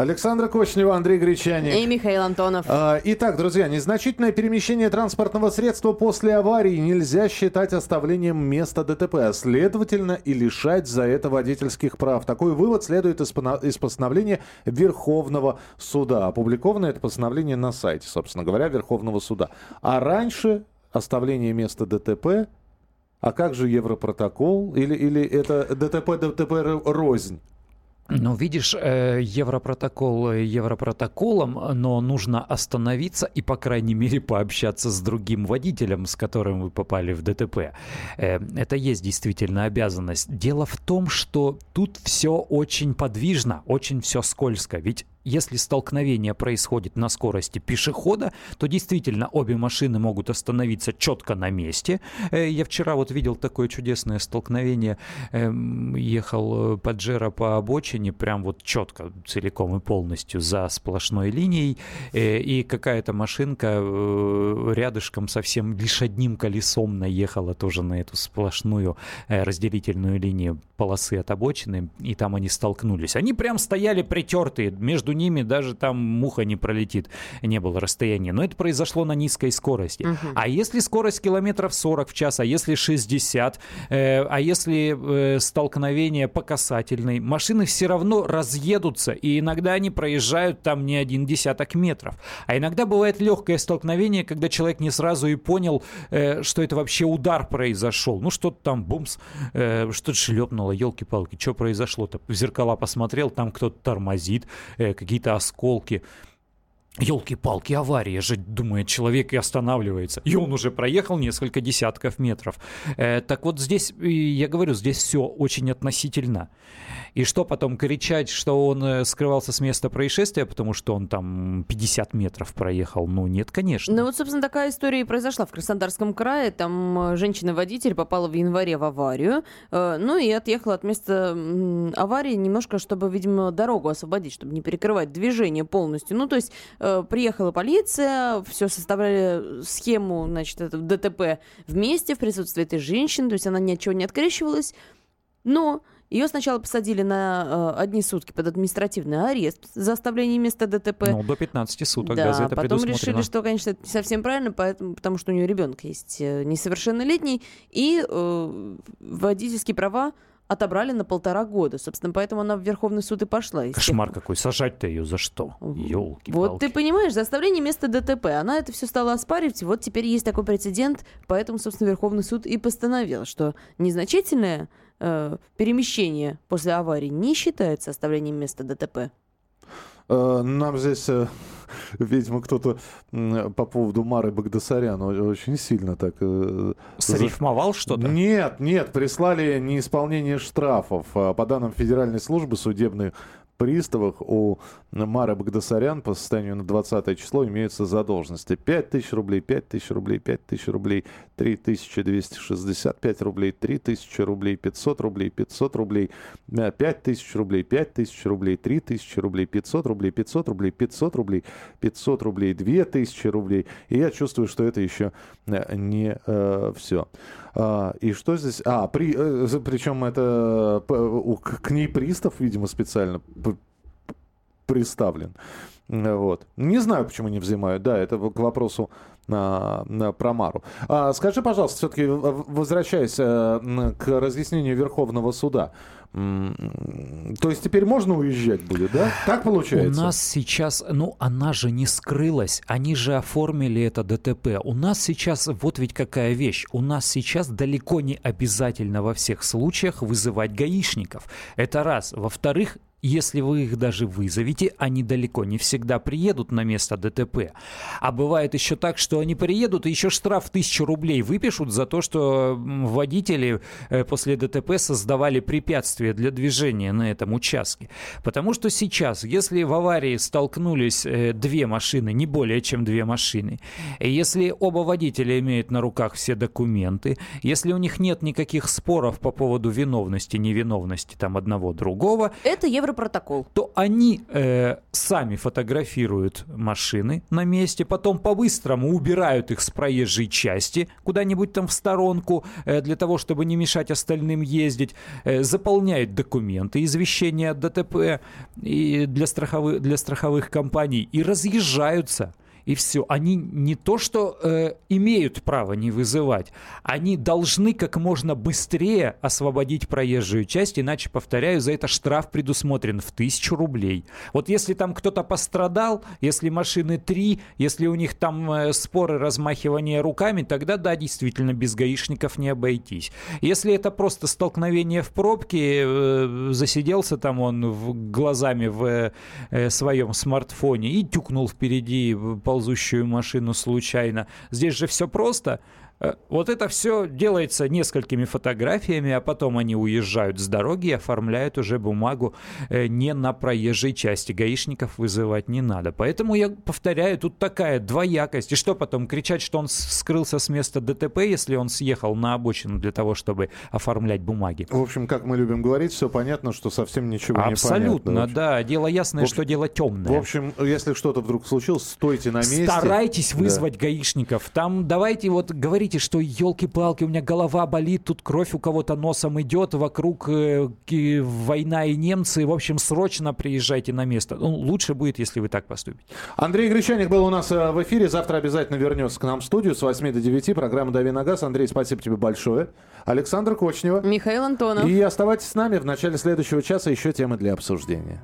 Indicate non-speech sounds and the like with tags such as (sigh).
Александра Кочнева, Андрей Гречаник. И Михаил Антонов. А, итак, друзья, незначительное перемещение транспортного средства после аварии нельзя считать оставлением места ДТП, а следовательно и лишать за это водительских прав. Такой вывод следует из, из постановления Верховного суда. Опубликовано это постановление на сайте, собственно говоря, Верховного суда. А раньше оставление места ДТП а как же Европротокол? Или, или это ДТП, ДТП рознь? Ну, видишь, э, Европротокол Европротоколом, но нужно остановиться и, по крайней мере, пообщаться с другим водителем, с которым вы попали в ДТП. Э, это есть действительно обязанность. Дело в том, что тут все очень подвижно, очень все скользко. Ведь если столкновение происходит на скорости пешехода, то действительно обе машины могут остановиться четко на месте. Э, я вчера вот видел такое чудесное столкновение. Эм, ехал Паджеро по обочине, прям вот четко, целиком и полностью за сплошной линией. Э, и какая-то машинка э, рядышком совсем лишь одним колесом наехала тоже на эту сплошную разделительную линию полосы от обочины. И там они столкнулись. Они прям стояли притертые между между ними даже там муха не пролетит, не было расстояния. Но это произошло на низкой скорости. Угу. А если скорость километров 40 в час, а если 60, э, а если э, столкновение по касательной, машины все равно разъедутся, и иногда они проезжают там не один десяток метров. А иногда бывает легкое столкновение, когда человек не сразу и понял, э, что это вообще удар произошел. Ну, что-то там, бумс, э, что-то шлепнуло, елки-палки, что произошло-то? В зеркала посмотрел, там кто-то тормозит, э, какие-то осколки. Елки-палки, авария же, думает человек, и останавливается. И он уже проехал несколько десятков метров. Э, так вот здесь, я говорю, здесь все очень относительно. И что потом кричать, что он э, скрывался с места происшествия, потому что он там 50 метров проехал? Ну, нет, конечно. Ну, вот, собственно, такая история и произошла в Краснодарском крае. Там э, женщина-водитель попала в январе в аварию, э, ну и отъехала от места аварии немножко, чтобы, видимо, дорогу освободить, чтобы не перекрывать движение полностью. Ну, то есть приехала полиция, все составляли схему, значит, это ДТП вместе в присутствии этой женщины, то есть она ни от чего не открещивалась, но ее сначала посадили на э, одни сутки под административный арест за оставление места ДТП. Ну, до 15 суток, да, да потом решили, что, конечно, это не совсем правильно, поэтому, потому что у нее ребенок есть э, несовершеннолетний, и э, водительские права отобрали на полтора года. Собственно, поэтому она в Верховный суд и пошла. Кошмар тех... какой. Сажать-то ее за что? Елки. Вот ты понимаешь, за оставление места ДТП. Она это все стала оспаривать. Вот теперь есть такой прецедент. Поэтому, собственно, Верховный суд и постановил, что незначительное э, перемещение после аварии не считается оставлением места ДТП. Э, нам здесь, э, (laughs) видимо, кто-то по поводу Мары Багдасаряна очень сильно так... Э, Срифмовал что-то? Нет, нет, прислали неисполнение штрафов. По данным Федеральной службы судебной приставах у Мары Багдасарян по состоянию на 20 число имеются задолженности. 5 тысяч рублей, 5 тысяч рублей, 5 тысяч рублей, 3265 рублей, 3000 рублей, 500 рублей, 500 рублей, 5 тысяч рублей, 5 тысяч рублей, 3000 рублей, 500 рублей, 500 рублей, 500 рублей, 500 рублей, 2000 рублей. И я чувствую, что это еще э, не э, все. А, и что здесь? А, при, э, причем это к ней пристав, видимо, специально представлен. Вот. Не знаю, почему не взимают. Да, это к вопросу на, на, про Мару. А, скажи, пожалуйста, все-таки возвращаясь э, к разъяснению Верховного суда. То есть теперь можно уезжать будет, да? Так получается? У нас сейчас, ну, она же не скрылась. Они же оформили это ДТП. У нас сейчас, вот ведь какая вещь. У нас сейчас далеко не обязательно во всех случаях вызывать гаишников. Это раз. Во-вторых, если вы их даже вызовете, они далеко не всегда приедут на место ДТП. А бывает еще так, что они приедут и еще штраф тысячу рублей выпишут за то, что водители э, после ДТП создавали препятствия для движения на этом участке. Потому что сейчас, если в аварии столкнулись э, две машины, не более чем две машины, если оба водителя имеют на руках все документы, если у них нет никаких споров по поводу виновности, невиновности там одного другого... Это евро Европротокол. То они э, сами фотографируют машины на месте, потом по-быстрому убирают их с проезжей части куда-нибудь там в сторонку э, для того, чтобы не мешать остальным ездить, э, заполняют документы, извещения от ДТП и для, страховых, для страховых компаний и разъезжаются и все. Они не то, что э, имеют право не вызывать, они должны как можно быстрее освободить проезжую часть, иначе, повторяю, за это штраф предусмотрен в тысячу рублей. Вот если там кто-то пострадал, если машины три, если у них там э, споры, размахивания руками, тогда да, действительно, без гаишников не обойтись. Если это просто столкновение в пробке, э, засиделся там он в, глазами в э, своем смартфоне и тюкнул впереди ползущую машину случайно. Здесь же все просто. Э, вот это все делается несколькими фотографиями, а потом они уезжают с дороги и оформляют уже бумагу э, не на проезжей части. Гаишников вызывать не надо. Поэтому я повторяю, тут такая двоякость. И что потом, кричать, что он скрылся с места ДТП, если он съехал на обочину для того, чтобы оформлять бумаги? В общем, как мы любим говорить, все понятно, что совсем ничего Абсолютно, не понятно. Абсолютно, да. Дело ясное, общем, что дело темное. В общем, если что-то вдруг случилось, стойте на месте. Старайтесь вызвать да. гаишников. Там давайте вот говорить говорите, что елки-палки, у меня голова болит, тут кровь у кого-то носом идет, вокруг э, война и немцы, в общем, срочно приезжайте на место. Ну, лучше будет, если вы так поступите. Андрей Гречаник был у нас э, в эфире, завтра обязательно вернется к нам в студию с 8 до 9, программа «Дави на газ». Андрей, спасибо тебе большое. Александр Кочнева. Михаил Антонов. И оставайтесь с нами в начале следующего часа еще темы для обсуждения.